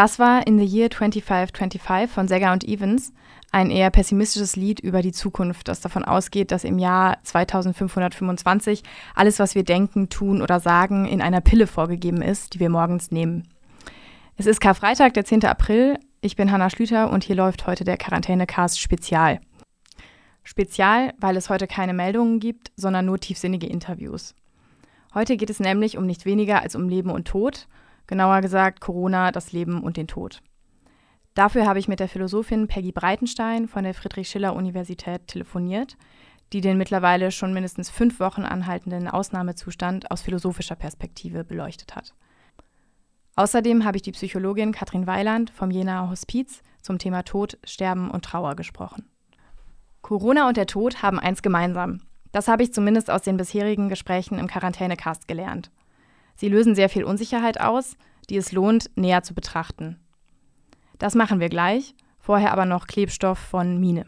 Das war In the Year 2525 von Segger und Evans, ein eher pessimistisches Lied über die Zukunft, das davon ausgeht, dass im Jahr 2525 alles, was wir denken, tun oder sagen, in einer Pille vorgegeben ist, die wir morgens nehmen. Es ist Karfreitag, der 10. April. Ich bin Hanna Schlüter und hier läuft heute der Quarantänecast Spezial. Spezial, weil es heute keine Meldungen gibt, sondern nur tiefsinnige Interviews. Heute geht es nämlich um nicht weniger als um Leben und Tod, genauer gesagt Corona, das Leben und den Tod. Dafür habe ich mit der Philosophin Peggy Breitenstein von der Friedrich-Schiller-Universität telefoniert, die den mittlerweile schon mindestens fünf Wochen anhaltenden Ausnahmezustand aus philosophischer Perspektive beleuchtet hat. Außerdem habe ich die Psychologin Katrin Weiland vom Jenaer Hospiz zum Thema Tod, Sterben und Trauer gesprochen. Corona und der Tod haben eins gemeinsam. Das habe ich zumindest aus den bisherigen Gesprächen im Quarantänecast gelernt. Sie lösen sehr viel Unsicherheit aus, die es lohnt, näher zu betrachten. Das machen wir gleich, vorher aber noch Klebstoff von Mine.